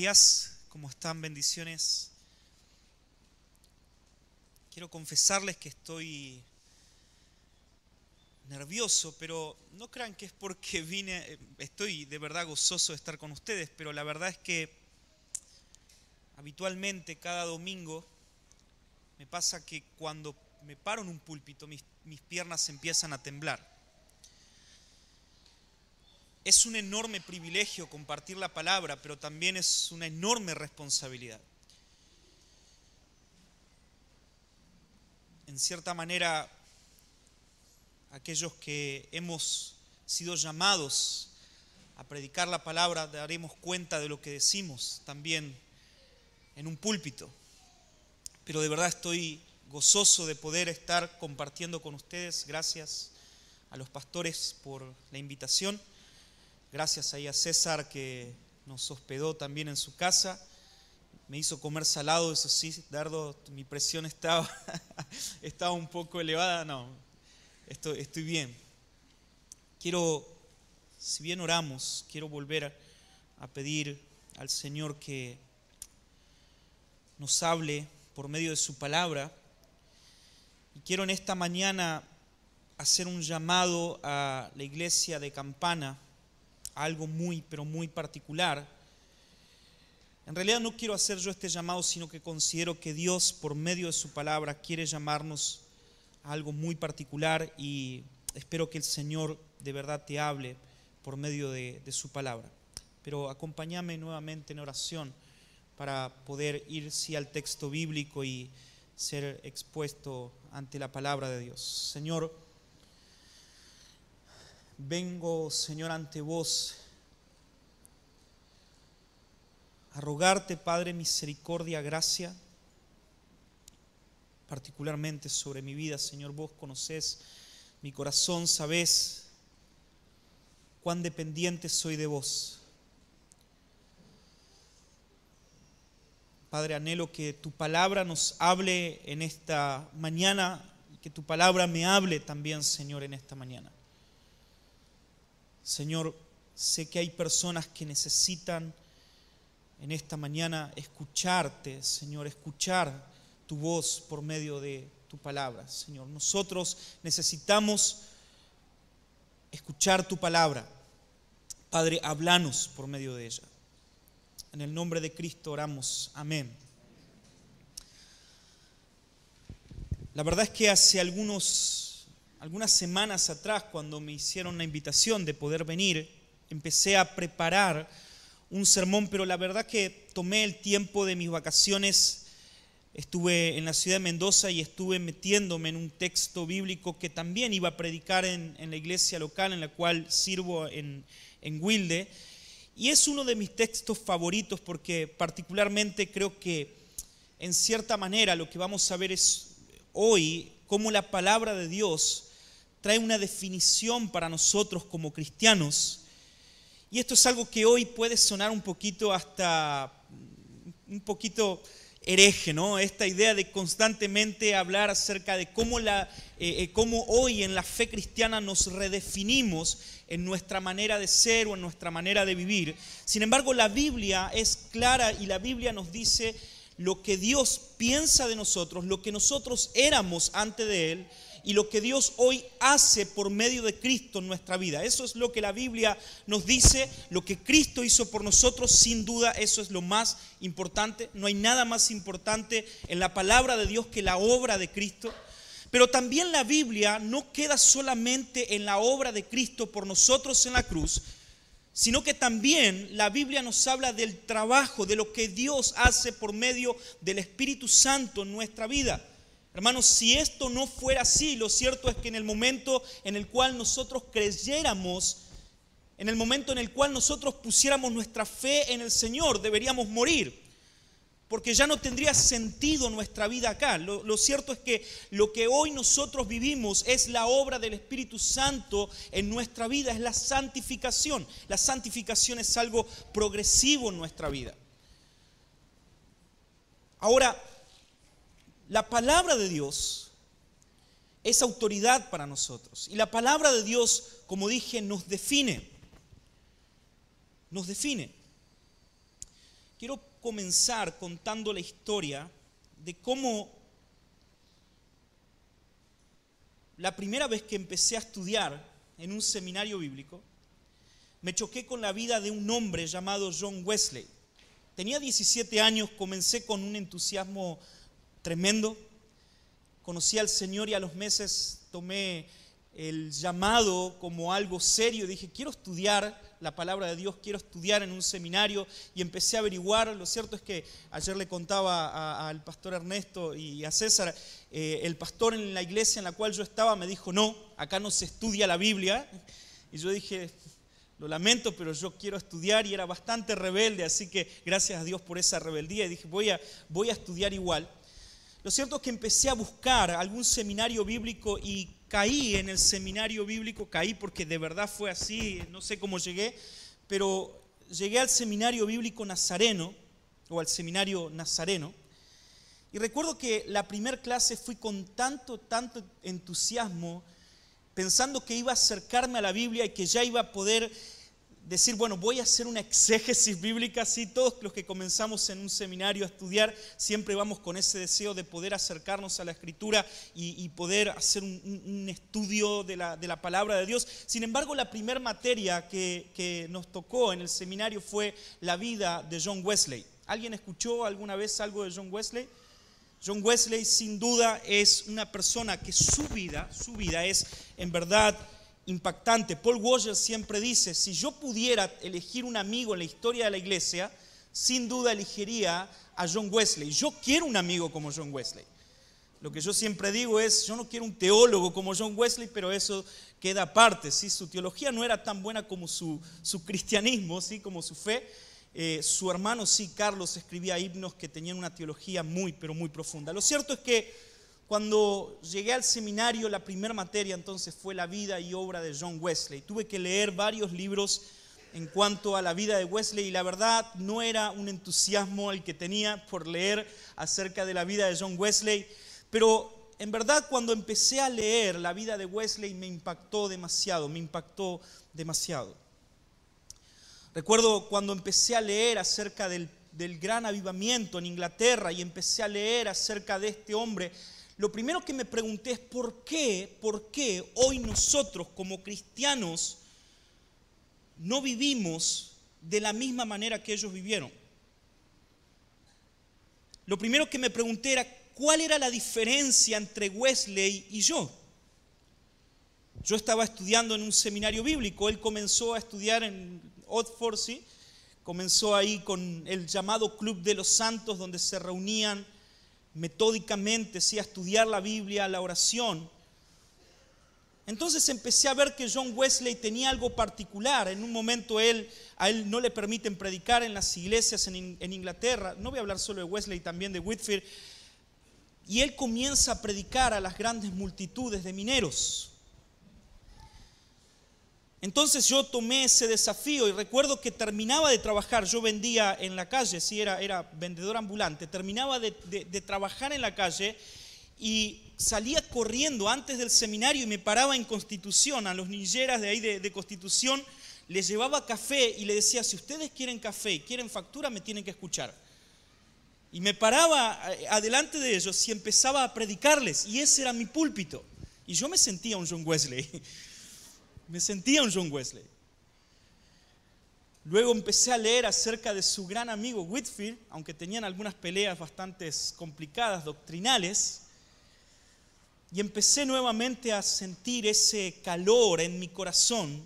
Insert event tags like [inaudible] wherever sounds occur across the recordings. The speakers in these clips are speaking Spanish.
días, ¿cómo están? Bendiciones. Quiero confesarles que estoy nervioso, pero no crean que es porque [laughs] vine, estoy de verdad gozoso de estar con ustedes, pero la verdad es que habitualmente cada domingo me pasa que cuando me paro en un púlpito mis, mis piernas empiezan a temblar. Es un enorme privilegio compartir la palabra, pero también es una enorme responsabilidad. En cierta manera, aquellos que hemos sido llamados a predicar la palabra daremos cuenta de lo que decimos también en un púlpito. Pero de verdad estoy gozoso de poder estar compartiendo con ustedes. Gracias a los pastores por la invitación. Gracias ahí a César que nos hospedó también en su casa. Me hizo comer salado, eso sí, Dardo, mi presión estaba, [laughs] estaba un poco elevada. No, estoy, estoy bien. Quiero, si bien oramos, quiero volver a pedir al Señor que nos hable por medio de su palabra. Y quiero en esta mañana hacer un llamado a la iglesia de Campana algo muy, pero muy particular. En realidad no quiero hacer yo este llamado, sino que considero que Dios, por medio de su palabra, quiere llamarnos a algo muy particular y espero que el Señor de verdad te hable por medio de, su palabra. Pero acompáñame nuevamente en oración para poder ir sí al texto bíblico y ser expuesto ante la palabra de Dios. Señor, vengo, Señor, ante vos a rogarte, Padre, misericordia, gracia, particularmente sobre mi vida, Señor, vos conocés mi corazón, sabés cuán dependiente soy de vos. Padre, anhelo que tu palabra nos hable en esta mañana que tu palabra me hable también, Señor, en esta mañana. Señor, sé que hay personas que necesitan en esta mañana escucharte, Señor, escuchar tu voz por medio de tu palabra, Señor. Nosotros necesitamos escuchar tu palabra. Padre, hablanos por medio de ella. En el nombre de Cristo oramos. Amén. La verdad es que hace algunos algunas semanas atrás, cuando me hicieron la invitación de poder venir, empecé a preparar un sermón, pero la verdad que tomé el tiempo de mis vacaciones, estuve en la ciudad de Mendoza y estuve metiéndome en un texto bíblico que también iba a predicar en, la iglesia local en la cual sirvo en, en Wilde. Y es uno de mis textos favoritos porque particularmente creo que en cierta manera lo que vamos a ver es hoy cómo la palabra de Dios trae una definición para nosotros como cristianos. Y esto es algo que hoy puede sonar un poquito hasta un poquito hereje, ¿no? Esta idea de constantemente hablar acerca de cómo, la, eh, eh, cómo hoy en la fe cristiana nos redefinimos en nuestra manera de ser o en nuestra manera de vivir. Sin embargo, la Biblia es clara y la Biblia nos dice lo que Dios piensa de nosotros, lo que nosotros éramos antes de Él y lo que Dios hoy hace por medio de Cristo en nuestra vida. Eso es lo que la Biblia nos dice, lo que Cristo hizo por nosotros, sin duda eso es lo más importante. No hay nada más importante en la palabra de Dios que la obra de Cristo. Pero también la Biblia no queda solamente en la obra de Cristo por nosotros en la cruz, sino que también la Biblia nos habla del trabajo, de lo que Dios hace por medio del Espíritu Santo en nuestra vida. Hermanos, si esto no fuera así, lo cierto es que en el momento en el cual nosotros creyéramos, en el momento en el cual nosotros pusiéramos nuestra fe en el Señor, deberíamos morir. Porque ya no tendría sentido nuestra vida acá. Lo, cierto es que lo que hoy nosotros vivimos es la obra del Espíritu Santo en nuestra vida, es la santificación. La santificación es algo progresivo en nuestra vida. Ahora, la palabra de Dios es autoridad para nosotros. Y la palabra de Dios, como dije, nos define. Nos define. quiero comenzar contando la historia de cómo la primera vez que empecé a estudiar en un seminario bíblico, me choqué con la vida de un hombre llamado John Wesley. Tenía 17 años, comencé con un entusiasmo tremendo, conocí al Señor y a los meses tomé el llamado como algo serio, dije, quiero estudiar la palabra de Dios, quiero estudiar en un seminario y empecé a averiguar. Lo cierto es que ayer le contaba al pastor Ernesto y a César, eh, el pastor en la iglesia en la cual yo estaba me dijo, no, acá no se estudia la Biblia. Y yo dije, lo lamento, pero yo quiero estudiar y era bastante rebelde, así que gracias a Dios por esa rebeldía y dije, voy a, voy a estudiar igual. Lo cierto es que empecé a buscar algún seminario bíblico y caí en el seminario bíblico, caí porque de verdad fue así, no sé cómo llegué, pero llegué al seminario bíblico nazareno, o al seminario nazareno, y recuerdo que la primera clase fui con tanto, tanto entusiasmo, pensando que iba a acercarme a la Biblia y que ya iba a poder decir, bueno, voy a hacer una exégesis bíblica, sí, todos los que comenzamos en un seminario a estudiar, siempre vamos con ese deseo de poder acercarnos a la escritura y, poder hacer un, estudio de la, palabra de Dios. Sin embargo, la primera materia que, que nos tocó en el seminario fue la vida de John Wesley. ¿Alguien escuchó alguna vez algo de John Wesley? John Wesley sin duda es una persona que su vida, su vida es en verdad impactante. Paul Washer siempre dice, si yo pudiera elegir un amigo en la historia de la iglesia, sin duda elegiría a John Wesley. Yo quiero un amigo como John Wesley. Lo que yo siempre digo es, yo no quiero un teólogo como John Wesley, pero eso queda aparte. ¿sí? Su teología no era tan buena como su, su cristianismo, ¿sí? como su fe. Eh, su hermano, sí, Carlos, escribía himnos que tenían una teología muy, pero muy profunda. Lo cierto es que cuando llegué al seminario, la primera materia entonces fue la vida y obra de John Wesley. Tuve que leer varios libros en cuanto a la vida de Wesley y la verdad no era un entusiasmo el que tenía por leer acerca de la vida de John Wesley, pero en verdad cuando empecé a leer la vida de Wesley me impactó demasiado, me impactó demasiado. Recuerdo cuando empecé a leer acerca del, del gran avivamiento en Inglaterra y empecé a leer acerca de este hombre, lo primero que me pregunté es por qué, por qué hoy nosotros como cristianos no vivimos de la misma manera que ellos vivieron. Lo primero que me pregunté era cuál era la diferencia entre Wesley y yo. Yo estaba estudiando en un seminario bíblico, él comenzó a estudiar en Oxford, comenzó ahí con el llamado Club de los Santos, donde se reunían metódicamente, ¿sí? a estudiar la Biblia, la oración. Entonces empecé a ver que John Wesley tenía algo particular. En un momento él, a él no le permiten predicar en las iglesias en, en Inglaterra. No voy a hablar solo de Wesley, también de Whitfield. Y él comienza a predicar a las grandes multitudes de mineros. Entonces yo tomé ese desafío y recuerdo que terminaba de trabajar, yo vendía en la calle, sí, era, vendedor ambulante, terminaba de, trabajar en la calle y salía corriendo antes del seminario y me paraba en Constitución, a los niñeras de ahí de, de Constitución, les llevaba café y le decía, si ustedes quieren café y quieren factura, me tienen que escuchar. Y me paraba eh, adelante de ellos y empezaba a predicarles y ese era mi púlpito. Y yo me sentía un John Wesley. Me sentía un John Wesley. Luego empecé a leer acerca de su gran amigo Whitfield, aunque tenían algunas peleas bastante complicadas, doctrinales, y empecé nuevamente a sentir ese calor en mi corazón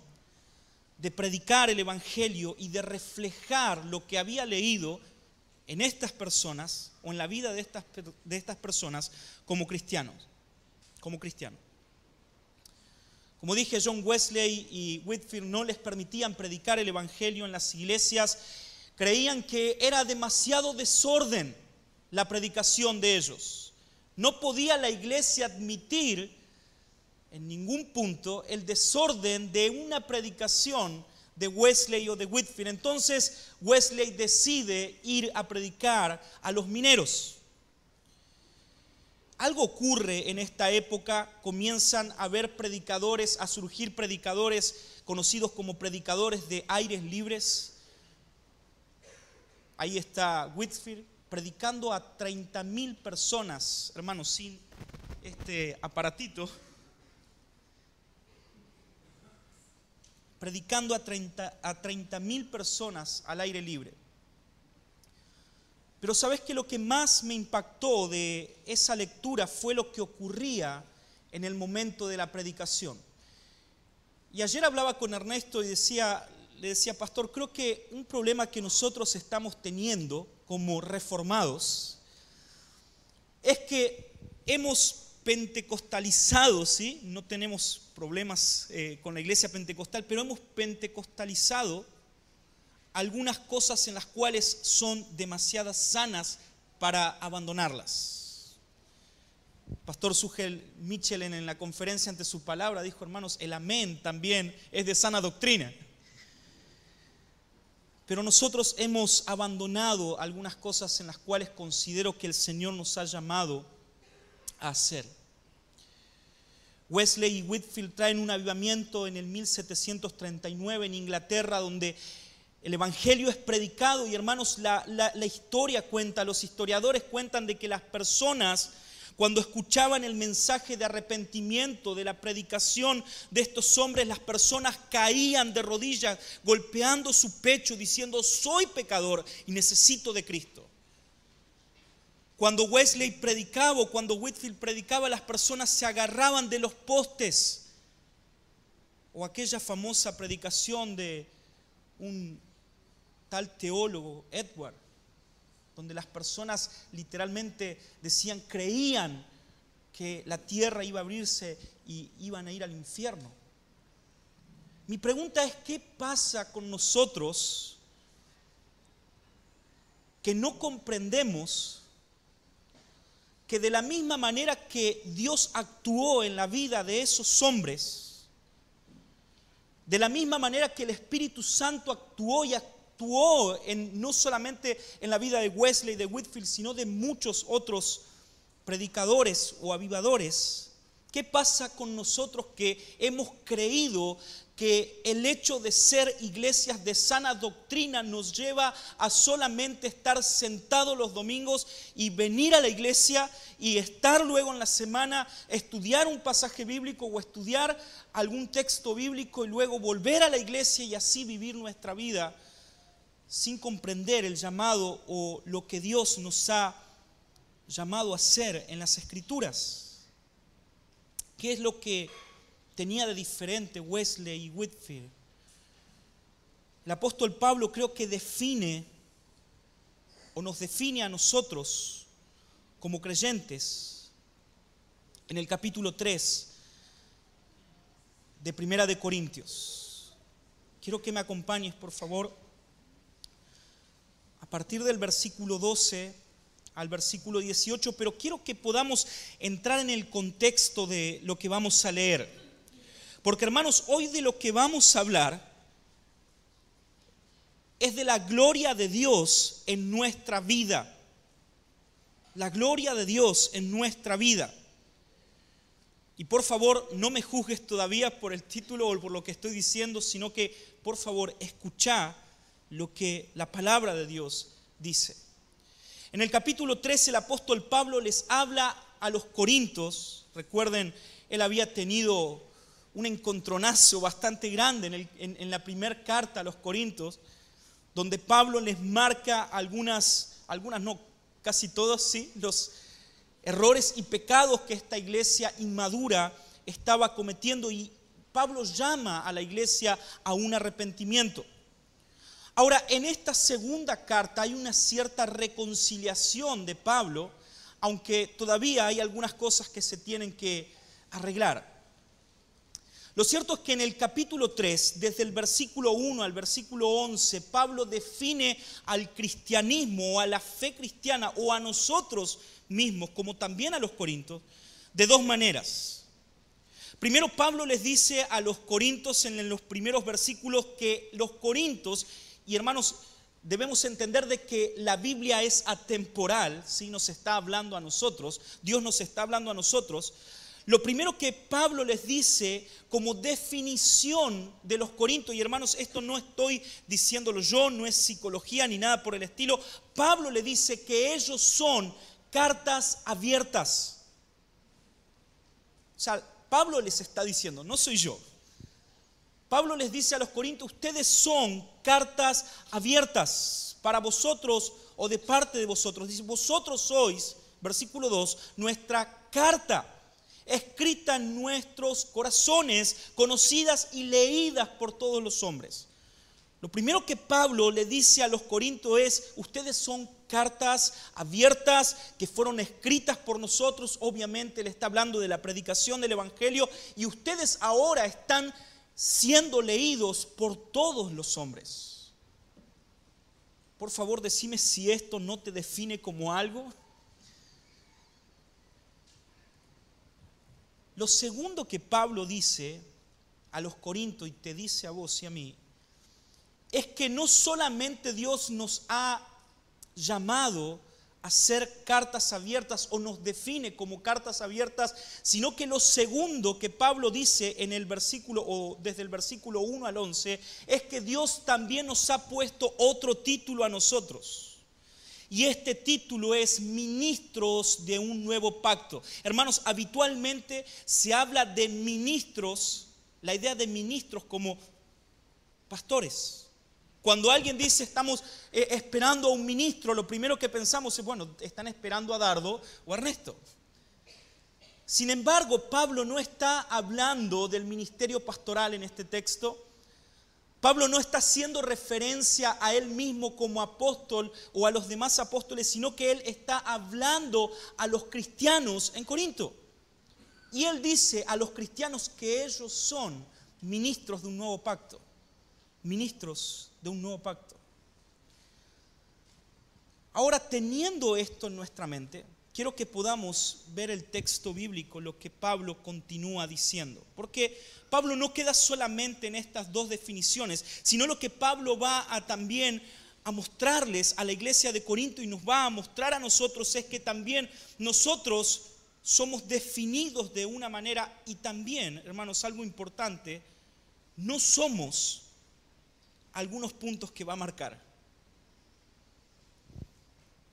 de predicar el Evangelio y de reflejar lo que había leído en estas personas o en la vida de estas, de estas personas como cristianos, como cristianos. Como dije, John Wesley y Whitfield no les permitían predicar el Evangelio en las iglesias. Creían que era demasiado desorden la predicación de ellos. No podía la iglesia admitir en ningún punto el desorden de una predicación de Wesley o de Whitfield. Entonces Wesley decide ir a predicar a los mineros. Algo ocurre en esta época, comienzan a haber predicadores, a surgir predicadores conocidos como predicadores de aires libres. ahí está Whitfield, predicando a 30.000 personas, hermanos, sin este aparatito, predicando a 30 a 30.000 personas al aire libre. Pero sabes que lo que más me impactó de esa lectura fue lo que ocurría en el momento de la predicación. Y ayer hablaba con Ernesto y decía, le decía, pastor, creo que un problema que nosotros estamos teniendo como reformados es que hemos pentecostalizado, ¿sí? No tenemos problemas eh, con la iglesia pentecostal, pero hemos pentecostalizado algunas cosas en las cuales son demasiadas sanas para abandonarlas. Pastor Sugel Mitchell en la conferencia ante su palabra dijo, hermanos, el amén también es de sana doctrina. Pero nosotros hemos abandonado algunas cosas en las cuales considero que el Señor nos ha llamado a hacer. Wesley y Whitfield traen un avivamiento en el 1739 en Inglaterra donde el Evangelio es predicado y hermanos, la, historia cuenta, los historiadores cuentan de que las personas cuando escuchaban el mensaje de arrepentimiento, de la predicación de estos hombres, las personas caían de rodillas, golpeando su pecho, diciendo, soy pecador y necesito de Cristo. Cuando Wesley predicaba o cuando Whitfield predicaba, las personas se agarraban de los postes. O aquella famosa predicación de un tal teólogo, Edward, donde las personas literalmente decían, creían que la tierra iba a abrirse y iban a ir al infierno. Mi pregunta es, ¿qué pasa con nosotros que no comprendemos que de la misma manera que Dios actuó en la vida de esos hombres, de la misma manera que el Espíritu Santo actuó y actuó, en, no solamente en la vida de Wesley, de Whitfield, sino de muchos otros predicadores o avivadores. ¿Qué pasa con nosotros que hemos creído que el hecho de ser iglesias de sana doctrina nos lleva a solamente estar sentados los domingos y venir a la iglesia y estar luego en la semana, estudiar un pasaje bíblico o estudiar algún texto bíblico y luego volver a la iglesia y así vivir nuestra vida sin comprender el llamado o lo que Dios nos ha llamado a hacer en las escrituras. ¿Qué es lo que tenía de diferente Wesley y Whitfield? El apóstol Pablo creo que define o nos define a nosotros como creyentes en el capítulo 3 de Primera de Corintios. Quiero que me acompañes, por favor a partir del versículo 12 al versículo 18, pero quiero que podamos entrar en el contexto de lo que vamos a leer. Porque hermanos, hoy de lo que vamos a hablar es de la gloria de Dios en nuestra vida. La gloria de Dios en nuestra vida. Y por favor, no me juzgues todavía por el título o por lo que estoy diciendo, sino que por favor, escucha lo que la palabra de Dios dice. En el capítulo 13 el apóstol Pablo les habla a los corintos, recuerden, él había tenido un encontronazo bastante grande en, la primera carta a los corintos, donde Pablo les marca algunas, algunas no, casi todos, sí, los errores y pecados que esta iglesia inmadura estaba cometiendo y Pablo llama a la iglesia a un arrepentimiento. Ahora, en esta segunda carta hay una cierta reconciliación de Pablo, aunque todavía hay algunas cosas que se tienen que arreglar. Lo cierto es que en el capítulo 3, desde el versículo 1 al versículo 11, Pablo define al cristianismo o a la fe cristiana o a nosotros mismos, como también a los corintios, de dos maneras. Primero Pablo les dice a los corintios en los primeros versículos que los corintios y hermanos, debemos entender de que la Biblia es atemporal, si nos está hablando a nosotros, Dios nos está hablando a nosotros. lo primero que Pablo les dice como definición de los corintios, y hermanos, esto no estoy diciéndolo yo, no es psicología ni nada por el estilo, Pablo le dice que ellos son cartas abiertas. O sea, Pablo les está diciendo, no soy yo. Pablo les dice a los corintios, ustedes son cartas abiertas para vosotros o de parte de vosotros. Dice, vosotros sois, versículo 2, nuestra carta escrita en nuestros corazones, conocidas y leídas por todos los hombres. Lo primero que Pablo le dice a los corintios es, ustedes son cartas abiertas que fueron escritas por nosotros, obviamente le está hablando de la predicación del Evangelio, y ustedes ahora están siendo leídos por todos los hombres. Por favor, decime si esto no te define como algo. Lo segundo que Pablo dice a los Corintios y te dice a vos y a mí, es que no solamente Dios nos ha llamado a ser cartas abiertas o nos define como cartas abiertas, sino que lo segundo que Pablo dice en el versículo o desde el versículo 1 al 11 es que Dios también nos ha puesto otro título a nosotros. Y este título es ministros de un nuevo pacto. Hermanos, habitualmente se habla de ministros, la idea de ministros como pastores. Cuando alguien dice estamos eh, esperando a un ministro, lo primero que pensamos es, bueno, están esperando a Dardo o a Ernesto. Sin embargo, Pablo no está hablando del ministerio pastoral en este texto. Pablo no está haciendo referencia a él mismo como apóstol o a los demás apóstoles, sino que él está hablando a los cristianos en Corinto. Y él dice a los cristianos que ellos son ministros de un nuevo pacto, ministros de un nuevo pacto. Ahora, teniendo esto en nuestra mente, quiero que podamos ver el texto bíblico, lo que Pablo continúa diciendo. Porque Pablo no queda solamente en estas dos definiciones, sino lo que Pablo va a también a mostrarles a la iglesia de Corinto y nos va a mostrar a nosotros es que también nosotros somos definidos de una manera y también, hermanos, algo importante, no somos algunos puntos que va a marcar.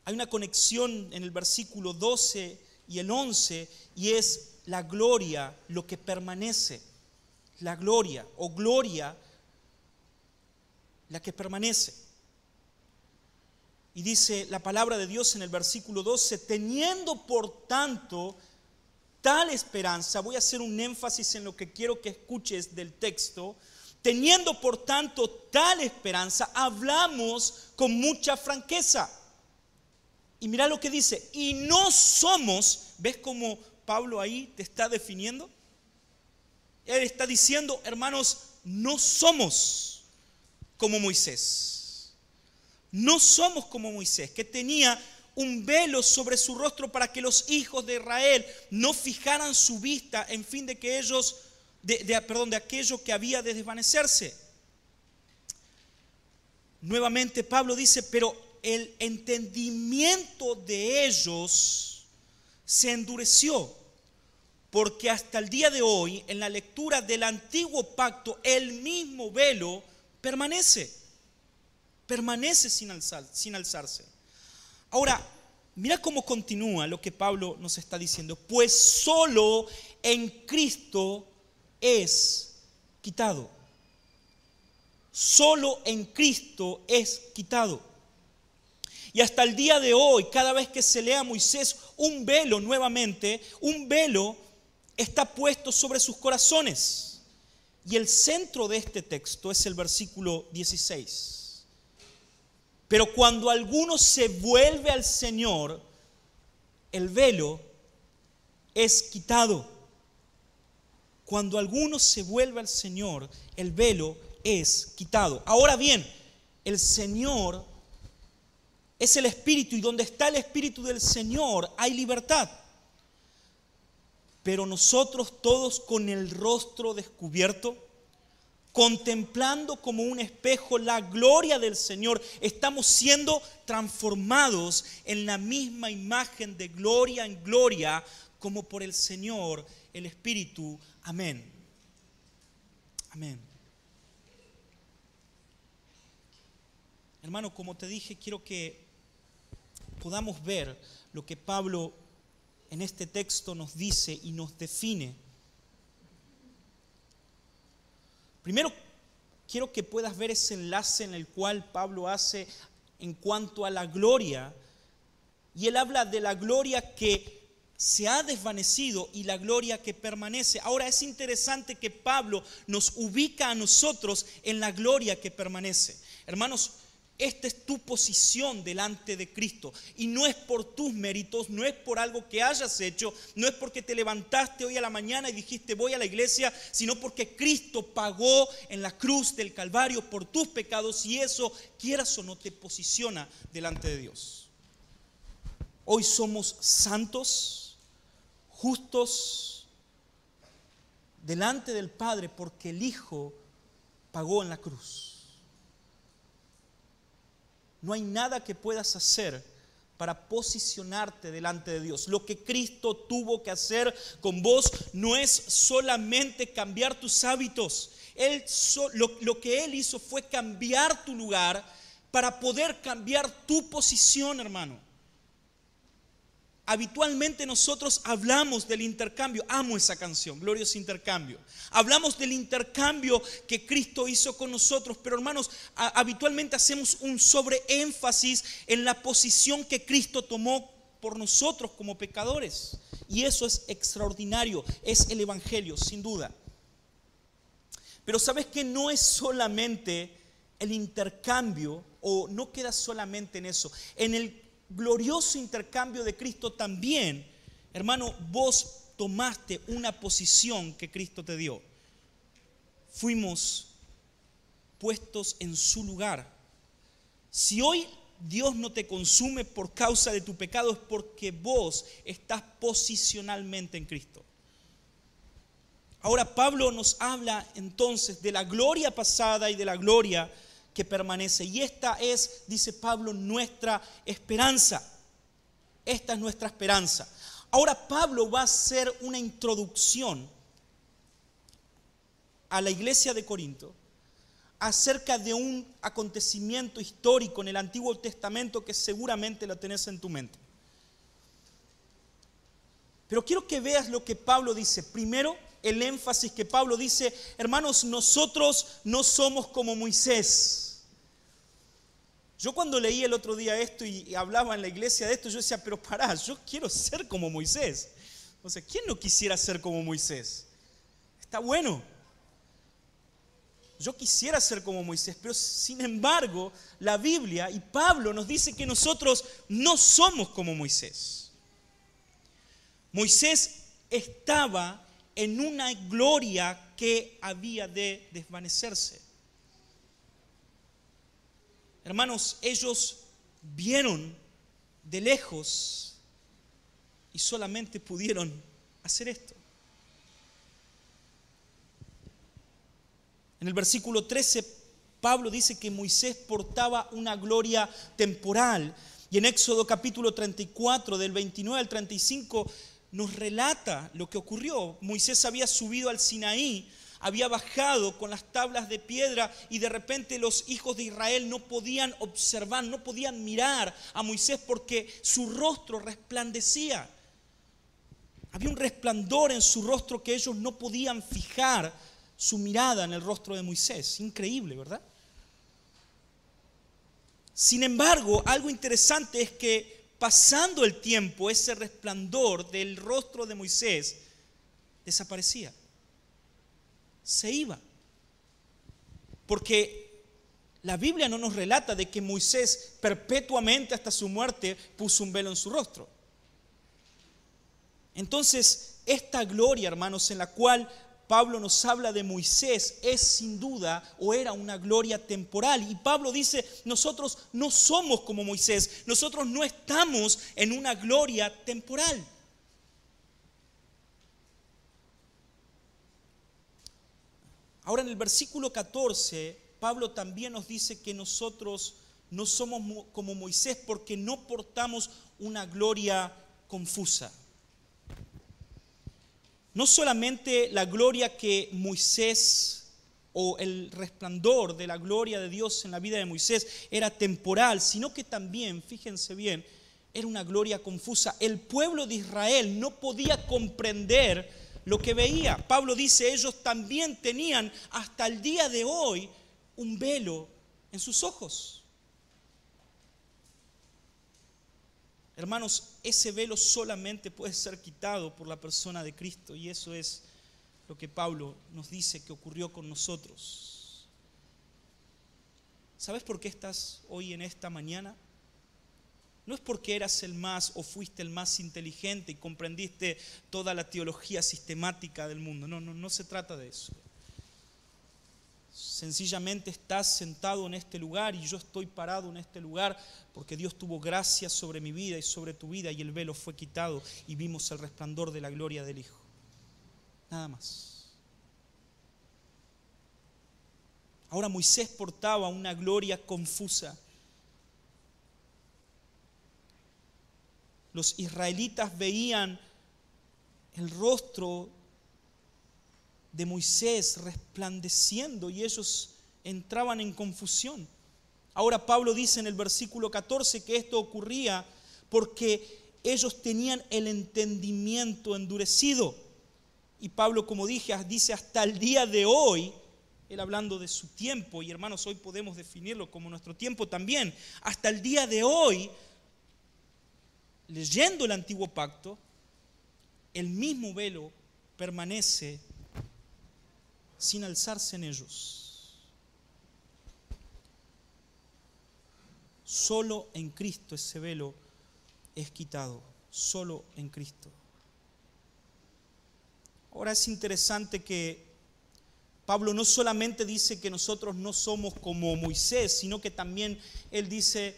Hay una conexión en el versículo 12 y el 11 y es la gloria, lo que permanece. La gloria o gloria, la que permanece. Y dice la palabra de Dios en el versículo 12, teniendo por tanto tal esperanza, voy a hacer un énfasis en lo que quiero que escuches del texto, teniendo por tanto tal esperanza, hablamos con mucha franqueza y mira lo que dice, y no somos, ¿ves cómo Pablo ahí te está definiendo? Él está diciendo, hermanos, no somos como Moisés. No somos como Moisés, que tenía un velo sobre su rostro para que los hijos de Israel no fijaran su vista en fin de que ellos, de, perdón, de aquello que había de desvanecerse. Nuevamente Pablo dice, pero el entendimiento de ellos se endureció, porque hasta el día de hoy, en la lectura del antiguo pacto, el mismo velo permanece, permanece sin, sin alzarse. Ahora, mira cómo continúa lo que Pablo nos está diciendo, pues solo en Cristo es quitado. Solo en Cristo es quitado. Y hasta el día de hoy, cada vez que se lea a Moisés, un velo nuevamente, un velo está puesto sobre sus corazones. Y el centro de este texto es el versículo 16. Pero cuando alguno se vuelve al Señor, el velo es quitado. Cuando alguno se vuelve al Señor, el velo es quitado. Ahora bien, el Señor es el Espíritu y donde está el Espíritu del Señor hay libertad. Pero nosotros todos con el rostro descubierto, contemplando como un espejo la gloria del Señor, estamos siendo transformados en la misma imagen de gloria en gloria como por el Señor, el Espíritu. Amén. Amén. Hermano, como te dije, quiero que podamos ver lo que Pablo en este texto nos dice y nos define. Primero, quiero que puedas ver ese enlace en el cual Pablo hace en cuanto a la gloria. Y él habla de la gloria que se ha desvanecido y la gloria que permanece. Ahora es interesante que Pablo nos ubica a nosotros en la gloria que permanece. Hermanos, esta es tu posición delante de Cristo. Y no es por tus méritos, no es por algo que hayas hecho, no es porque te levantaste hoy a la mañana y dijiste voy a la iglesia, sino porque Cristo pagó en la cruz del Calvario por tus pecados y eso, quieras o no, te posiciona delante de Dios. Hoy somos santos, justos, delante del Padre porque el Hijo pagó en la cruz. No hay nada que puedas hacer para posicionarte delante de Dios. Lo que Cristo tuvo que hacer con vos no es solamente cambiar tus hábitos. Él, lo, lo que Él hizo fue cambiar tu lugar para poder cambiar tu posición, hermano. Habitualmente nosotros hablamos del intercambio, amo esa canción, glorioso intercambio. Hablamos del intercambio que Cristo hizo con nosotros, pero hermanos, habitualmente hacemos un sobreénfasis en la posición que Cristo tomó por nosotros como pecadores. Y eso es extraordinario, es el Evangelio, sin duda. Pero sabes que no es solamente el intercambio, o no queda solamente en eso. En el glorioso intercambio de Cristo también, hermano, vos tomaste una posición que Cristo te dio. Fuimos puestos en su lugar. Si hoy Dios no te consume por causa de tu pecado es porque vos estás posicionalmente en Cristo. Ahora Pablo nos habla entonces de la gloria pasada y de la gloria que permanece. Y esta es, dice Pablo, nuestra esperanza. Esta es nuestra esperanza. Ahora Pablo va a hacer una introducción a la iglesia de Corinto acerca de un acontecimiento histórico en el Antiguo Testamento que seguramente lo tenés en tu mente. Pero quiero que veas lo que Pablo dice. Primero, el énfasis que Pablo dice, hermanos, nosotros no somos como Moisés. Yo cuando leí el otro día esto y hablaba en la iglesia de esto, yo decía, pero pará, yo quiero ser como Moisés. O sea, ¿quién no quisiera ser como Moisés? Está bueno. Yo quisiera ser como Moisés, pero sin embargo, la Biblia y Pablo nos dice que nosotros no somos como Moisés. Moisés estaba en una gloria que había de desvanecerse. Hermanos, ellos vieron de lejos y solamente pudieron hacer esto. En el versículo 13, Pablo dice que Moisés portaba una gloria temporal. Y en Éxodo capítulo 34, del 29 al 35, nos relata lo que ocurrió. Moisés había subido al Sinaí, había bajado con las tablas de piedra y de repente los hijos de Israel no podían observar, no podían mirar a Moisés porque su rostro resplandecía. Había un resplandor en su rostro que ellos no podían fijar su mirada en el rostro de Moisés. Increíble, ¿verdad? Sin embargo, algo interesante es que pasando el tiempo, ese resplandor del rostro de Moisés desaparecía. Se iba. Porque la Biblia no nos relata de que Moisés perpetuamente hasta su muerte puso un velo en su rostro. Entonces, esta gloria, hermanos, en la cual Pablo nos habla de Moisés es sin duda o era una gloria temporal. Y Pablo dice, nosotros no somos como Moisés, nosotros no estamos en una gloria temporal. Ahora en el versículo 14, Pablo también nos dice que nosotros no somos como Moisés porque no portamos una gloria confusa. No solamente la gloria que Moisés o el resplandor de la gloria de Dios en la vida de Moisés era temporal, sino que también, fíjense bien, era una gloria confusa. El pueblo de Israel no podía comprender lo que veía. Pablo dice, ellos también tenían hasta el día de hoy un velo en sus ojos. Hermanos, ese velo solamente puede ser quitado por la persona de Cristo y eso es lo que Pablo nos dice que ocurrió con nosotros. ¿Sabes por qué estás hoy en esta mañana? No es porque eras el más o fuiste el más inteligente y comprendiste toda la teología sistemática del mundo. No, no, no se trata de eso. Sencillamente estás sentado en este lugar y yo estoy parado en este lugar porque Dios tuvo gracia sobre mi vida y sobre tu vida y el velo fue quitado y vimos el resplandor de la gloria del Hijo. Nada más. Ahora Moisés portaba una gloria confusa. Los israelitas veían el rostro de Moisés resplandeciendo y ellos entraban en confusión. Ahora Pablo dice en el versículo 14 que esto ocurría porque ellos tenían el entendimiento endurecido. Y Pablo, como dije, dice hasta el día de hoy, él hablando de su tiempo, y hermanos, hoy podemos definirlo como nuestro tiempo también, hasta el día de hoy, leyendo el antiguo pacto, el mismo velo permanece sin alzarse en ellos. Solo en Cristo ese velo es quitado, solo en Cristo. Ahora es interesante que Pablo no solamente dice que nosotros no somos como Moisés, sino que también él dice,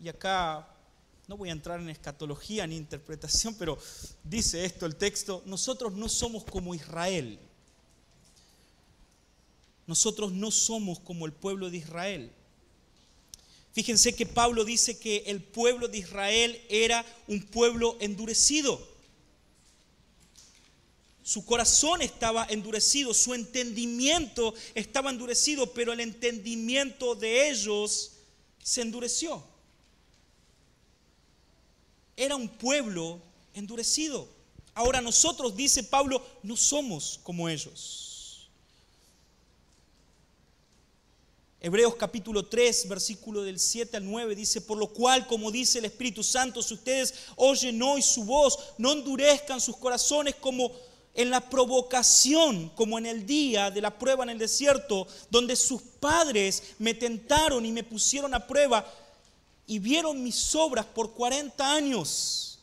y acá no voy a entrar en escatología ni interpretación, pero dice esto el texto, nosotros no somos como Israel. Nosotros no somos como el pueblo de Israel. Fíjense que Pablo dice que el pueblo de Israel era un pueblo endurecido. Su corazón estaba endurecido, su entendimiento estaba endurecido, pero el entendimiento de ellos se endureció. Era un pueblo endurecido. Ahora nosotros, dice Pablo, no somos como ellos. Hebreos capítulo 3, versículo del 7 al 9 dice, por lo cual, como dice el Espíritu Santo, si ustedes oyen hoy su voz, no endurezcan sus corazones como en la provocación, como en el día de la prueba en el desierto, donde sus padres me tentaron y me pusieron a prueba y vieron mis obras por 40 años.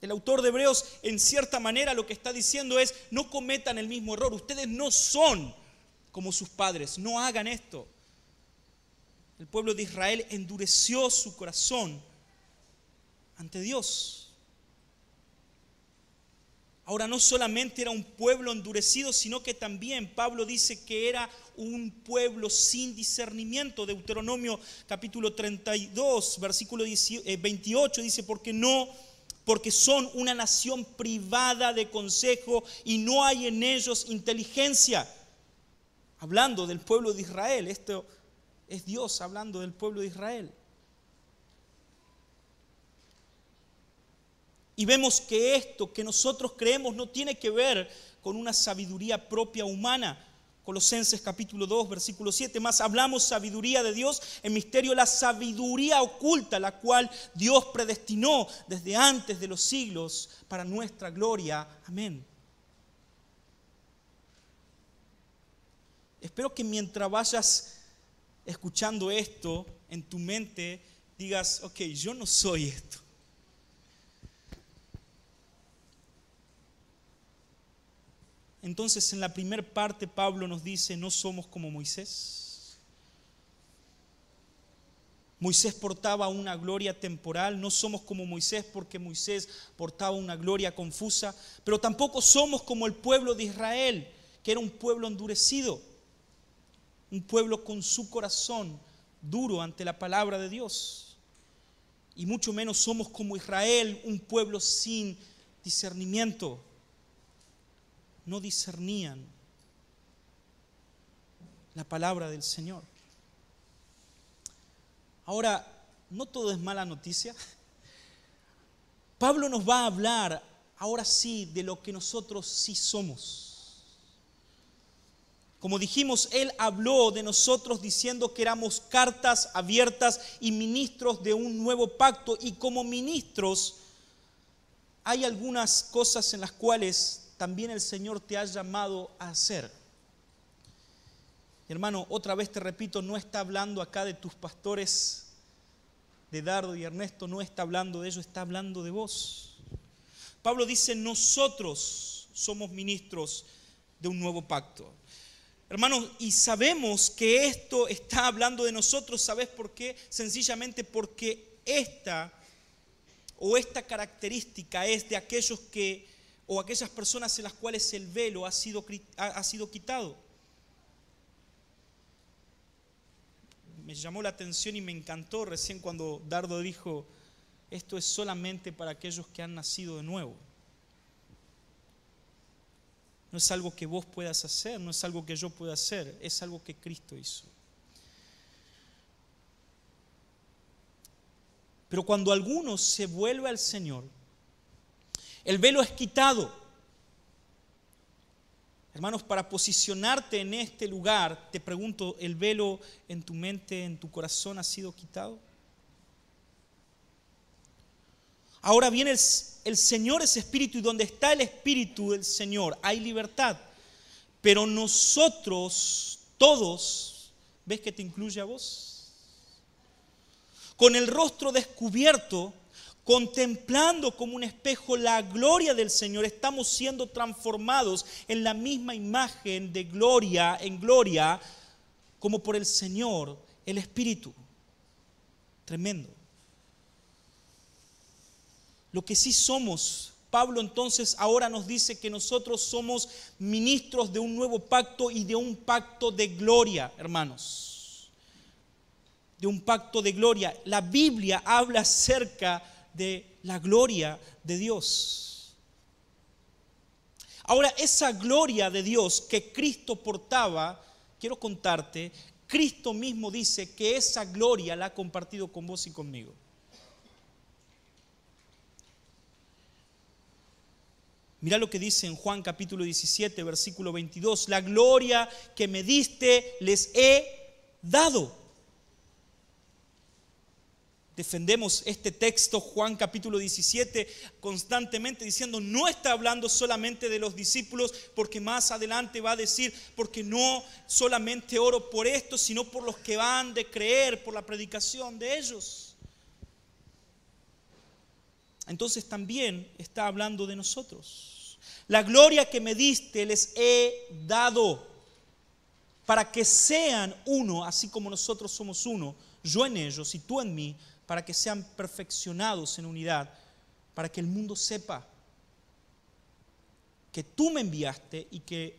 El autor de Hebreos, en cierta manera, lo que está diciendo es, no cometan el mismo error, ustedes no son como sus padres, no hagan esto el pueblo de Israel endureció su corazón ante Dios. Ahora no solamente era un pueblo endurecido, sino que también Pablo dice que era un pueblo sin discernimiento. Deuteronomio capítulo 32, versículo 28 eh, dice, porque no, porque son una nación privada de consejo y no hay en ellos inteligencia. Hablando del pueblo de Israel, esto es Dios hablando del pueblo de Israel. Y vemos que esto que nosotros creemos no tiene que ver con una sabiduría propia humana. Colosenses capítulo 2, versículo 7, más hablamos sabiduría de Dios, en misterio la sabiduría oculta, la cual Dios predestinó desde antes de los siglos para nuestra gloria. Amén. Espero que mientras vayas escuchando esto en tu mente digas, ok, yo no soy esto. Entonces en la primera parte Pablo nos dice, no somos como Moisés. Moisés portaba una gloria temporal, no somos como Moisés porque Moisés portaba una gloria confusa, pero tampoco somos como el pueblo de Israel, que era un pueblo endurecido un pueblo con su corazón duro ante la palabra de Dios. Y mucho menos somos como Israel, un pueblo sin discernimiento. no discernían la palabra del Señor. Ahora, no todo es mala noticia. Pablo nos va a hablar ahora sí de lo que nosotros sí somos. Como dijimos, Él habló de nosotros diciendo que éramos cartas abiertas y ministros de un nuevo pacto. Y como ministros hay algunas cosas en las cuales también el Señor te ha llamado a hacer. Hermano, otra vez te repito, no está hablando acá de tus pastores, de Dardo y Ernesto, no está hablando de ellos, está hablando de vos. Pablo dice, nosotros somos ministros de un nuevo pacto. Hermanos, y sabemos que esto está hablando de nosotros, ¿sabes por qué? Sencillamente porque esta o esta característica es de aquellos que o aquellas personas en las cuales el velo ha sido, ha sido quitado. Me llamó la atención y me encantó recién cuando Dardo dijo, esto es solamente para aquellos que han nacido de nuevo. No es algo que vos puedas hacer, no es algo que yo pueda hacer, es algo que Cristo hizo. Pero cuando alguno se vuelve al Señor, el velo es quitado. Hermanos, para posicionarte en este lugar, te pregunto, ¿el velo en tu mente, en tu corazón ha sido quitado? Ahora viene el, el Señor es espíritu y donde está el espíritu del Señor hay libertad. Pero nosotros, todos, ¿ves que te incluye a vos? Con el rostro descubierto, contemplando como un espejo la gloria del Señor, estamos siendo transformados en la misma imagen de gloria en gloria, como por el Señor, el Espíritu. Tremendo lo que sí somos. Pablo entonces ahora nos dice que nosotros somos ministros de un nuevo pacto y de un pacto de gloria, hermanos. De un pacto de gloria. La Biblia habla acerca de la gloria de Dios. Ahora, esa gloria de Dios que Cristo portaba, quiero contarte, Cristo mismo dice que esa gloria la ha compartido con vos y conmigo. Mira lo que dice en Juan capítulo 17, versículo 22. La gloria que me diste les he dado. Defendemos este texto, Juan capítulo 17, constantemente diciendo, no está hablando solamente de los discípulos, porque más adelante va a decir, porque no solamente oro por esto, sino por los que van de creer, por la predicación de ellos. Entonces también está hablando de nosotros. La gloria que me diste les he dado para que sean uno, así como nosotros somos uno, yo en ellos y tú en mí, para que sean perfeccionados en unidad, para que el mundo sepa que tú me enviaste y que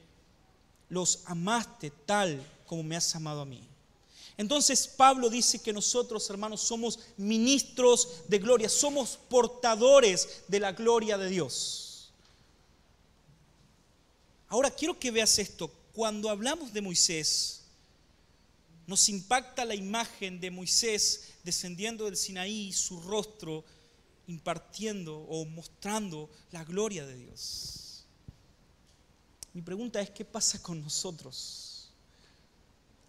los amaste tal como me has amado a mí. Entonces Pablo dice que nosotros, hermanos, somos ministros de gloria, somos portadores de la gloria de Dios. Ahora quiero que veas esto. Cuando hablamos de Moisés, nos impacta la imagen de Moisés descendiendo del Sinaí, su rostro impartiendo o mostrando la gloria de Dios. Mi pregunta es, ¿qué pasa con nosotros?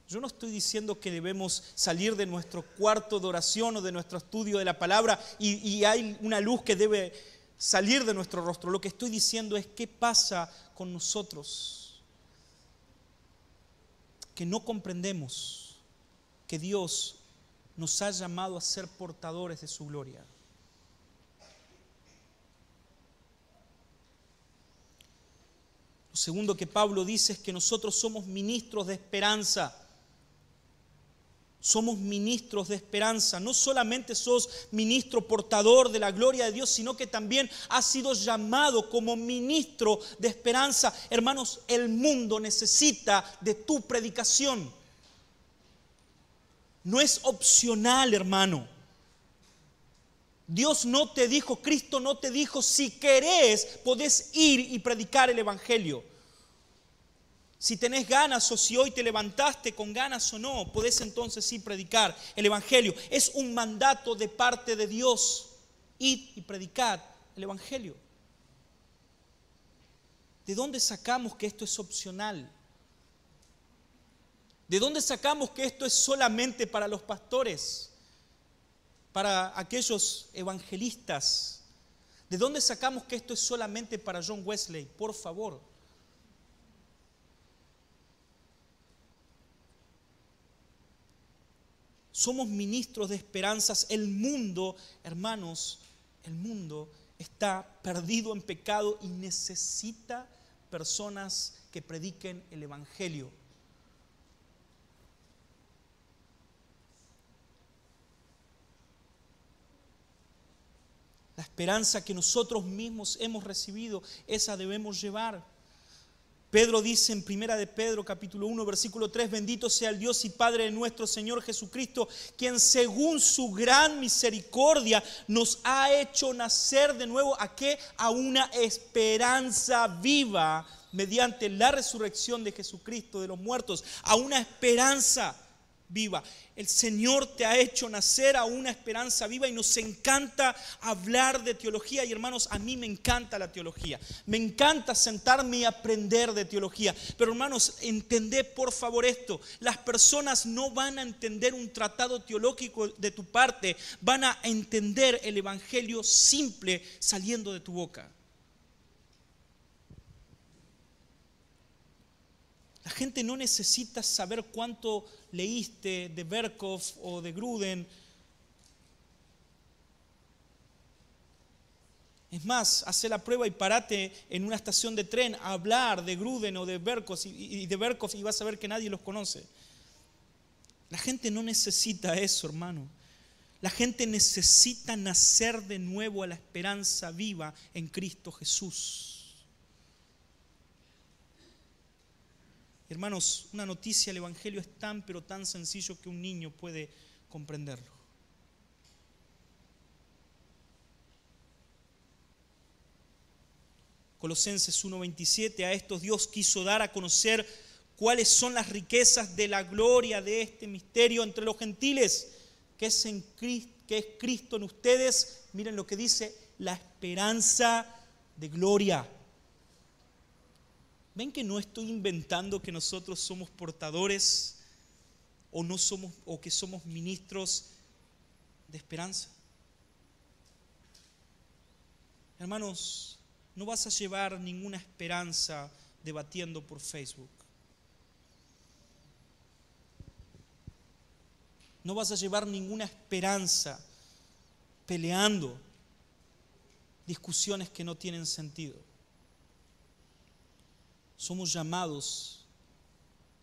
Yo no estoy diciendo que debemos salir de nuestro cuarto de oración o de nuestro estudio de la palabra y, hay una luz que debe salir de nuestro rostro. Lo que estoy diciendo es qué pasa con nosotros. Que no comprendemos que Dios nos ha llamado a ser portadores de su gloria. Lo segundo que Pablo dice es que nosotros somos ministros de esperanza somos ministros de esperanza. No solamente sos ministro portador de la gloria de Dios, sino que también has sido llamado como ministro de esperanza. Hermanos, el mundo necesita de tu predicación. No es opcional, hermano. Dios no te dijo, Cristo no te dijo, si querés, podés ir y predicar el Evangelio. Si tenés ganas o si hoy te levantaste con ganas o no, podés entonces sí predicar el Evangelio. Es un mandato de parte de Dios. Id y predicad el Evangelio. ¿De dónde sacamos que esto es opcional? ¿De dónde sacamos que esto es solamente para los pastores? Para aquellos evangelistas. ¿De dónde sacamos que esto es solamente para John Wesley? Por favor. Somos ministros de esperanzas. El mundo, hermanos, el mundo está perdido en pecado y necesita personas que prediquen el Evangelio. La esperanza que nosotros mismos hemos recibido, esa debemos llevar. Pedro dice en Primera de Pedro capítulo 1 versículo 3, bendito sea el Dios y Padre de nuestro Señor Jesucristo, quien según su gran misericordia nos ha hecho nacer de nuevo a qué? A una esperanza viva mediante la resurrección de Jesucristo de los muertos, a una esperanza viva. El Señor te ha hecho nacer a una esperanza viva y nos encanta hablar de teología. Y hermanos, a mí me encanta la teología. Me encanta sentarme y aprender de teología. Pero hermanos, entended por favor esto. Las personas no van a entender un tratado teológico de tu parte. Van a entender el Evangelio simple saliendo de tu boca. La gente no necesita saber cuánto leíste de Berkov o de Gruden. Es más, hace la prueba y parate en una estación de tren a hablar de Gruden o de Berkov y de Berkov y vas a ver que nadie los conoce. La gente no necesita eso, hermano. La gente necesita nacer de nuevo a la esperanza viva en Cristo Jesús. Hermanos, una noticia, el Evangelio es tan, pero tan sencillo que un niño puede comprenderlo. Colosenses 1:27, a estos Dios quiso dar a conocer cuáles son las riquezas de la gloria de este misterio entre los gentiles, que es, en que es Cristo en ustedes. Miren lo que dice, la esperanza de gloria. ¿Ven que no estoy inventando que nosotros somos portadores o, no somos, o que somos ministros de esperanza? Hermanos, no vas a llevar ninguna esperanza debatiendo por Facebook. No vas a llevar ninguna esperanza peleando discusiones que no tienen sentido somos llamados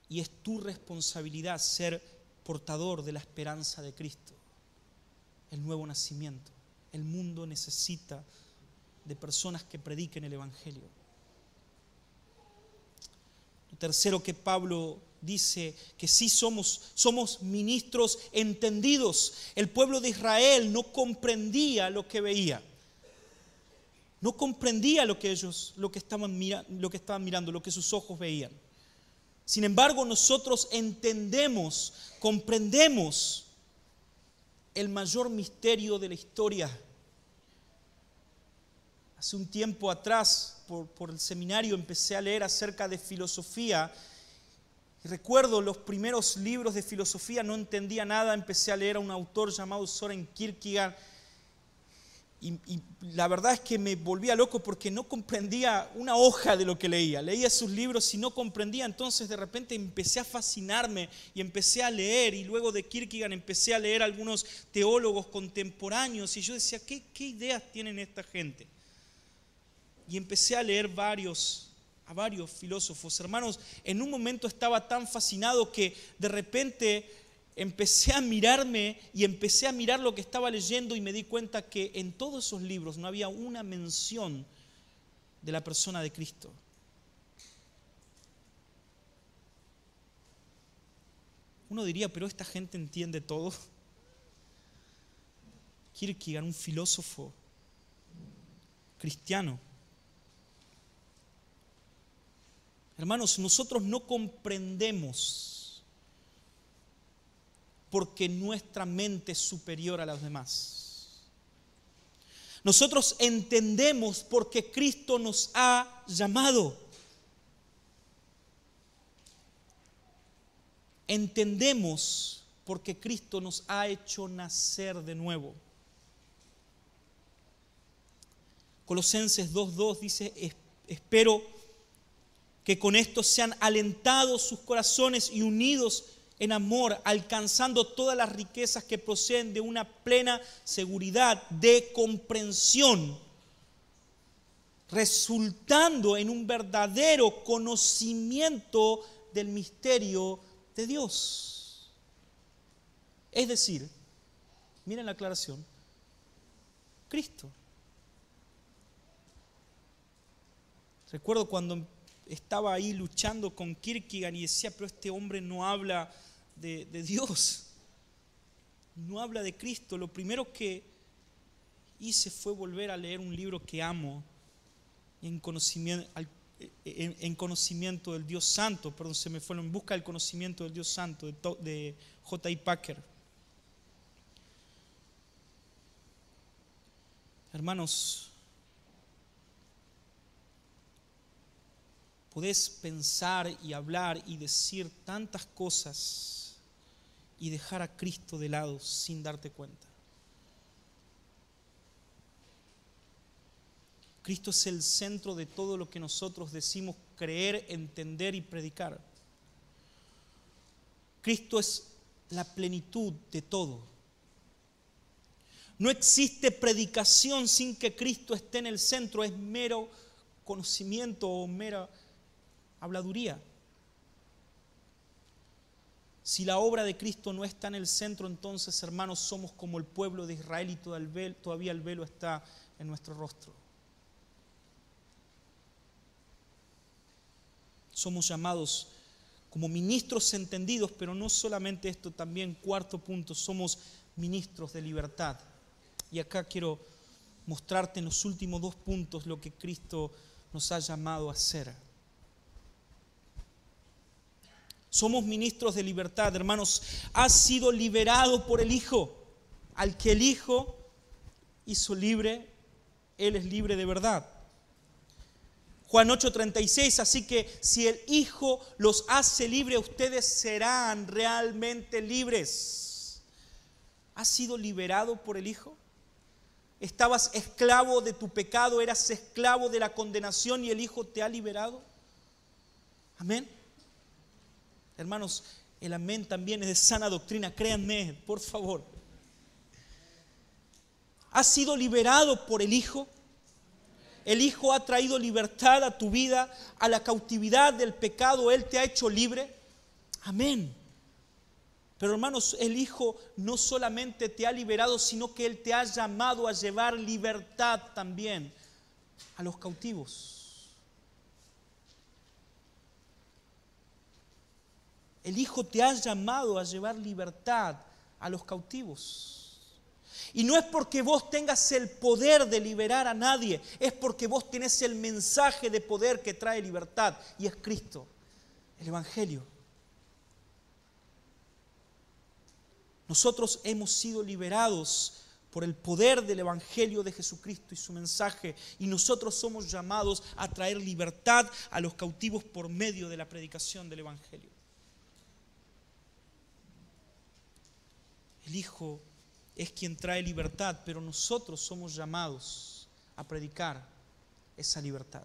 y es tu responsabilidad ser portador de la esperanza de Cristo, el nuevo nacimiento. El mundo necesita de personas que prediquen el Evangelio. Lo tercero que Pablo dice que sí somos, somos ministros entendidos. El pueblo de Israel no comprendía lo que veía no comprendía lo que ellos, lo que estaban, lo que estaban mirando, lo que sus ojos veían. Sin embargo, nosotros entendemos, comprendemos el mayor misterio de la historia. Hace un tiempo atrás, por, por el seminario, empecé a leer acerca de filosofía. Recuerdo los primeros libros de filosofía, no entendía nada, empecé a leer a un autor llamado Soren Kierkegaard y, la verdad es que me volvía loco porque no comprendía una hoja de lo que leía. Leía sus libros y no comprendía, entonces de repente empecé a fascinarme y empecé a leer y luego de Kierkegaard empecé a leer algunos teólogos contemporáneos y yo decía, ¿qué, qué ideas tienen esta gente? Y empecé a leer varios, a varios filósofos. Hermanos, en un momento estaba tan fascinado que de repente empecé a mirarme y empecé a mirar lo que estaba leyendo y me di cuenta que en todos esos libros no había una mención de la persona de Cristo. Uno diría, pero esta gente entiende todo. Kierkegaard, un filósofo cristiano, Hermanos, nosotros no comprendemos porque nuestra mente es superior a las demás. Nosotros entendemos porque Cristo nos ha llamado. Entendemos porque Cristo nos ha hecho nacer de nuevo. Colosenses 2.2 dice, espero que con esto sean alentados sus corazones y unidos en amor, alcanzando todas las riquezas que proceden de una plena seguridad de comprensión, resultando en un verdadero conocimiento del misterio de Dios. Es decir, miren la aclaración, Cristo. Recuerdo cuando estaba ahí luchando con Kierkegaard y decía, pero este hombre no habla de, Dios, no habla de Cristo. Lo primero que hice fue volver a leer un libro que amo en conocimiento, en, conocimiento del Dios Santo, perdón, se me fue en busca del conocimiento del Dios Santo de, de J.I. Packer. Hermanos, Podés pensar y hablar y decir tantas cosas y dejar a Cristo de lado sin darte cuenta. Cristo es el centro de todo lo que nosotros decimos creer, entender y predicar. Cristo es la plenitud de todo. No existe predicación sin que Cristo esté en el centro, es mero conocimiento o mera habladuría. Si la obra de Cristo no está en el centro, entonces, hermanos, somos como el pueblo de Israel y todavía el velo está en nuestro rostro. Somos llamados como ministros entendidos, pero no solamente esto, también cuarto punto, somos ministros de libertad. Y acá quiero mostrarte en los últimos dos puntos lo que Cristo nos ha llamado a hacer. Somos ministros de libertad, hermanos. Has sido liberado por el Hijo. Al que el Hijo hizo libre, Él es libre de verdad. Juan 8:36, así que si el Hijo los hace libre, ustedes serán realmente libres. ¿Has sido liberado por el Hijo? Estabas esclavo de tu pecado, eras esclavo de la condenación y el Hijo te ha liberado. Amén. Hermanos, el amén también es de sana doctrina, créanme, por favor. Has sido liberado por el Hijo. El Hijo ha traído libertad a tu vida, a la cautividad del pecado. Él te ha hecho libre. Amén. Pero hermanos, el Hijo no solamente te ha liberado, sino que Él te ha llamado a llevar libertad también a los cautivos. El Hijo te ha llamado a llevar libertad a los cautivos. Y no es porque vos tengas el poder de liberar a nadie, es porque vos tenés el mensaje de poder que trae libertad y es Cristo, el Evangelio. Nosotros hemos sido liberados por el poder del Evangelio de Jesucristo y su mensaje, y nosotros somos llamados a traer libertad a los cautivos por medio de la predicación del Evangelio. El Hijo es quien trae libertad, pero nosotros somos llamados a predicar esa libertad.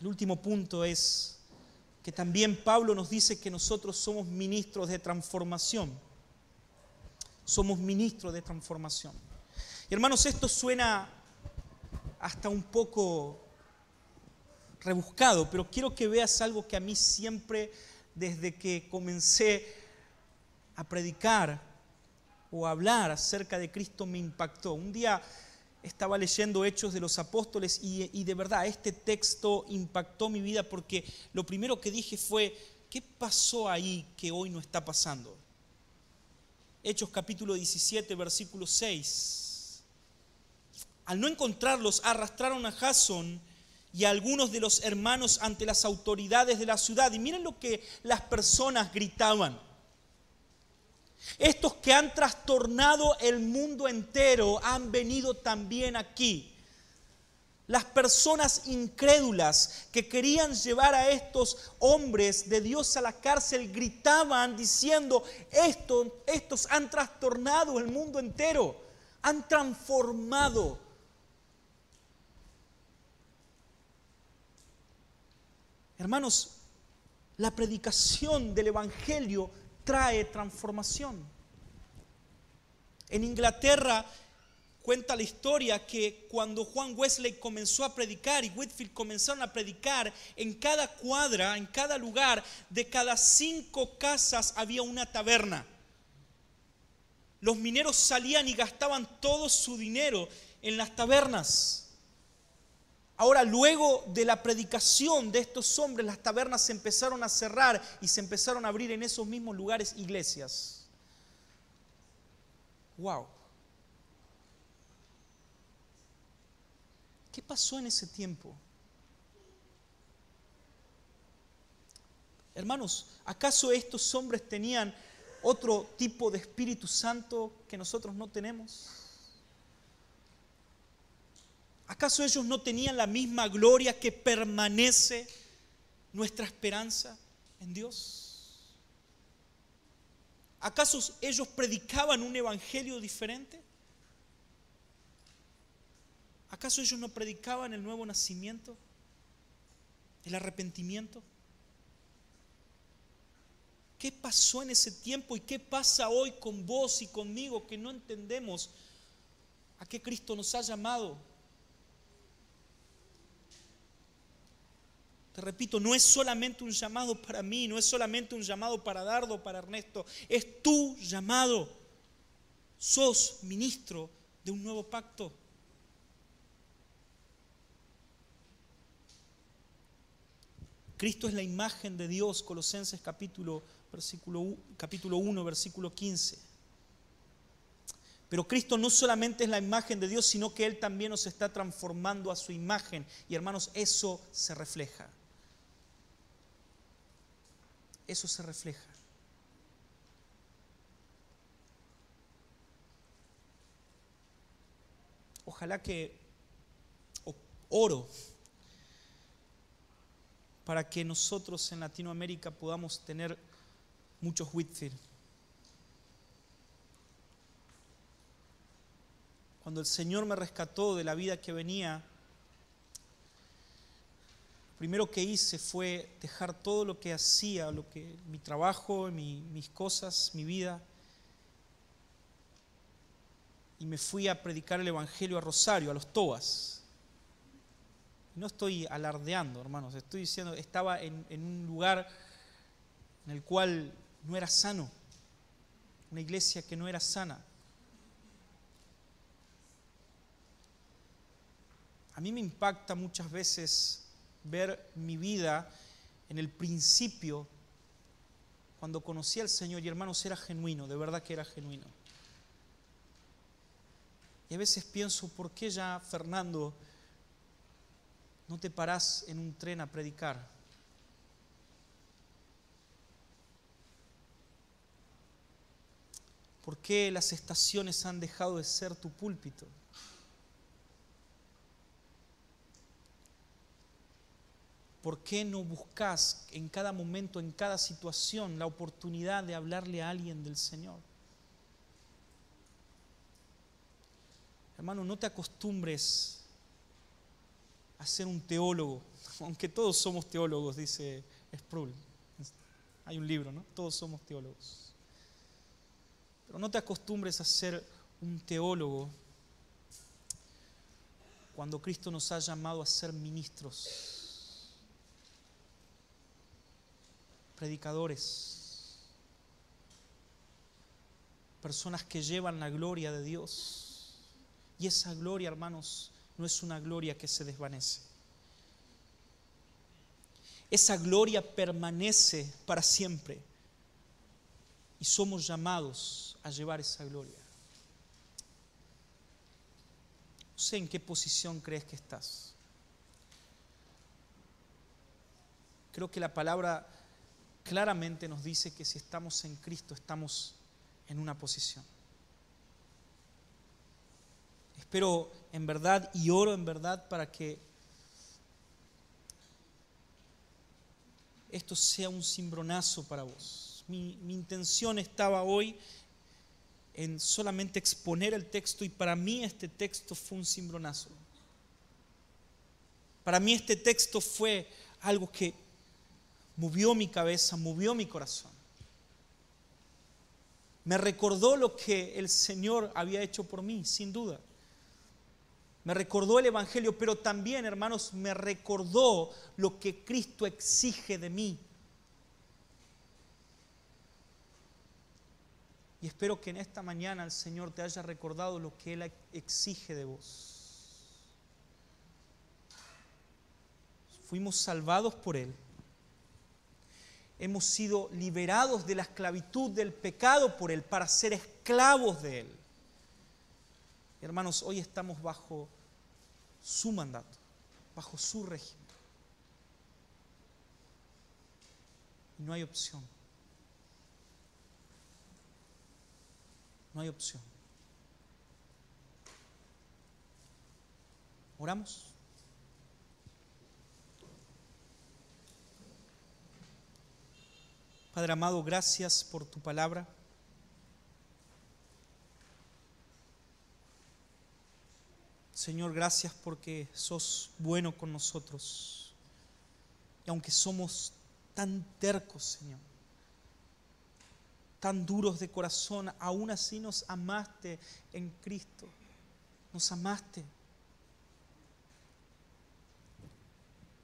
El último punto es que también Pablo nos dice que nosotros somos ministros de transformación. Somos ministros de transformación. Y hermanos, esto suena hasta un poco rebuscado, pero quiero que veas algo que a mí siempre, desde que comencé a predicar o hablar acerca de Cristo me impactó. Un día estaba leyendo Hechos de los Apóstoles y, de verdad este texto impactó mi vida porque lo primero que dije fue, ¿qué pasó ahí que hoy no está pasando? Hechos capítulo 17, versículo 6. Al no encontrarlos, arrastraron a Jason y a algunos de los hermanos ante las autoridades de la ciudad. Y miren lo que las personas gritaban. Estos que han trastornado el mundo entero han venido también aquí. Las personas incrédulas que querían llevar a estos hombres de Dios a la cárcel gritaban diciendo, Esto, estos han trastornado el mundo entero, han transformado. Hermanos, la predicación del Evangelio trae transformación. En Inglaterra cuenta la historia que cuando Juan Wesley comenzó a predicar y Whitfield comenzaron a predicar, en cada cuadra, en cada lugar, de cada cinco casas había una taberna. Los mineros salían y gastaban todo su dinero en las tabernas. Ahora, luego de la predicación de estos hombres, las tabernas se empezaron a cerrar y se empezaron a abrir en esos mismos lugares iglesias. ¡Wow! ¿Qué pasó en ese tiempo? Hermanos, ¿acaso estos hombres tenían otro tipo de Espíritu Santo que nosotros no tenemos? ¿Acaso ellos no tenían la misma gloria que permanece nuestra esperanza en Dios? ¿Acaso ellos predicaban un evangelio diferente? ¿Acaso ellos no predicaban el nuevo nacimiento? ¿El arrepentimiento? ¿Qué pasó en ese tiempo y qué pasa hoy con vos y conmigo que no entendemos a qué Cristo nos ha llamado? Te repito, no es solamente un llamado para mí, no es solamente un llamado para Dardo, para Ernesto, es tu llamado. Sos ministro de un nuevo pacto. Cristo es la imagen de Dios, Colosenses capítulo, versículo, capítulo 1, versículo 15. Pero Cristo no solamente es la imagen de Dios, sino que Él también nos está transformando a su imagen. Y hermanos, eso se refleja eso se refleja. Ojalá que oro para que nosotros en Latinoamérica podamos tener muchos Whitfield. Cuando el Señor me rescató de la vida que venía, primero que hice fue dejar todo lo que hacía, lo que, mi trabajo, mis cosas, mi vida, y me fui a predicar el Evangelio a Rosario, a los Tobas. No estoy alardeando, hermanos, estoy diciendo, estaba en un lugar en el cual no era sano, una iglesia que no era sana. A mí me impacta muchas veces ver mi vida en el principio, cuando conocí al Señor y hermanos, era genuino, de verdad que era genuino. Y a veces pienso, ¿por qué ya, Fernando, no te parás en un tren a predicar? ¿Por qué las estaciones han dejado de ser tu púlpito? ¿Por qué no buscas en cada momento, en cada situación, la oportunidad de hablarle a alguien del Señor? Hermano, no te acostumbres a ser un teólogo, [laughs] aunque todos somos teólogos, dice Sproul. Hay un libro, ¿no? Todos somos teólogos. Pero no te acostumbres a ser un teólogo cuando Cristo nos ha llamado a ser ministros predicadores, personas que llevan la gloria de Dios. Y esa gloria, hermanos, no es una gloria que se desvanece. Esa gloria permanece para siempre. Y somos llamados a llevar esa gloria. No sé en qué posición crees que estás. creo que la palabra claramente nos dice que si estamos en Cristo estamos en una posición. Espero en verdad y oro en verdad para que esto sea un cimbronazo para vos. Mi, intención estaba hoy en solamente exponer el texto y para mí este texto fue un cimbronazo. Para mí este texto fue algo que movió mi cabeza, movió mi corazón. Me recordó lo que el Señor había hecho por mí, sin duda. Me recordó el Evangelio, pero también, hermanos, me recordó lo que Cristo exige de mí. Y espero que en esta mañana el Señor te haya recordado lo que Él exige de vos. Fuimos salvados por Él hemos sido liberados de la esclavitud del pecado por Él para ser esclavos de Él. Hermanos, hoy estamos bajo su mandato, bajo su régimen. Y no hay opción. No hay opción. ¿Oramos? Padre amado, gracias por tu palabra. Señor, gracias porque sos bueno con nosotros. Y aunque somos tan tercos, Señor, tan duros de corazón, aún así nos amaste en Cristo. Nos amaste.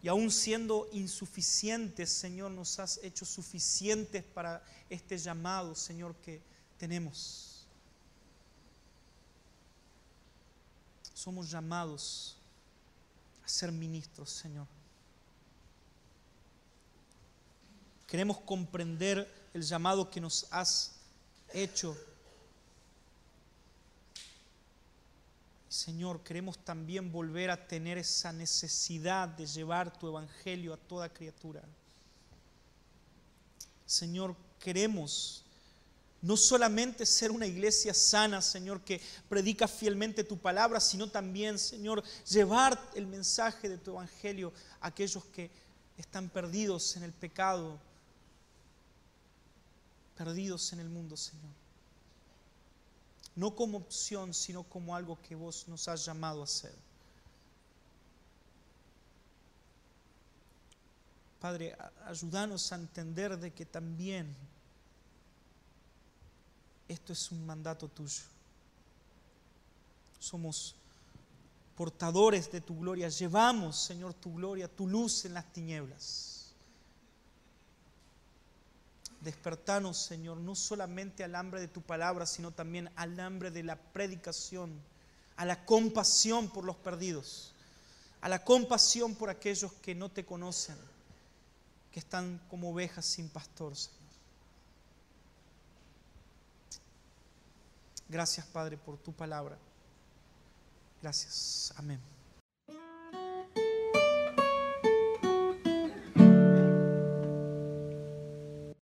Y aún siendo insuficientes, Señor, nos has hecho suficientes para este llamado, Señor, que tenemos. Somos llamados a ser ministros, Señor. Queremos comprender el llamado que nos has hecho Señor, queremos también volver a tener esa necesidad de llevar tu evangelio a toda criatura. Señor, queremos no solamente ser una iglesia sana, Señor, que predica fielmente tu palabra, sino también, Señor, llevar el mensaje de tu evangelio a aquellos que están perdidos en el pecado, perdidos en el mundo, Señor no como opción, sino como algo que vos nos has llamado a hacer. Padre, ayúdanos a entender de que también esto es un mandato tuyo. Somos portadores de tu gloria, llevamos, Señor, tu gloria, tu luz en las tinieblas. Despertanos, Señor, no solamente al hambre de tu palabra, sino también al hambre de la predicación, a la compasión por los perdidos, a la compasión por aquellos que no te conocen, que están como ovejas sin pastor, Señor. Gracias, Padre, por tu palabra. Gracias. Amén.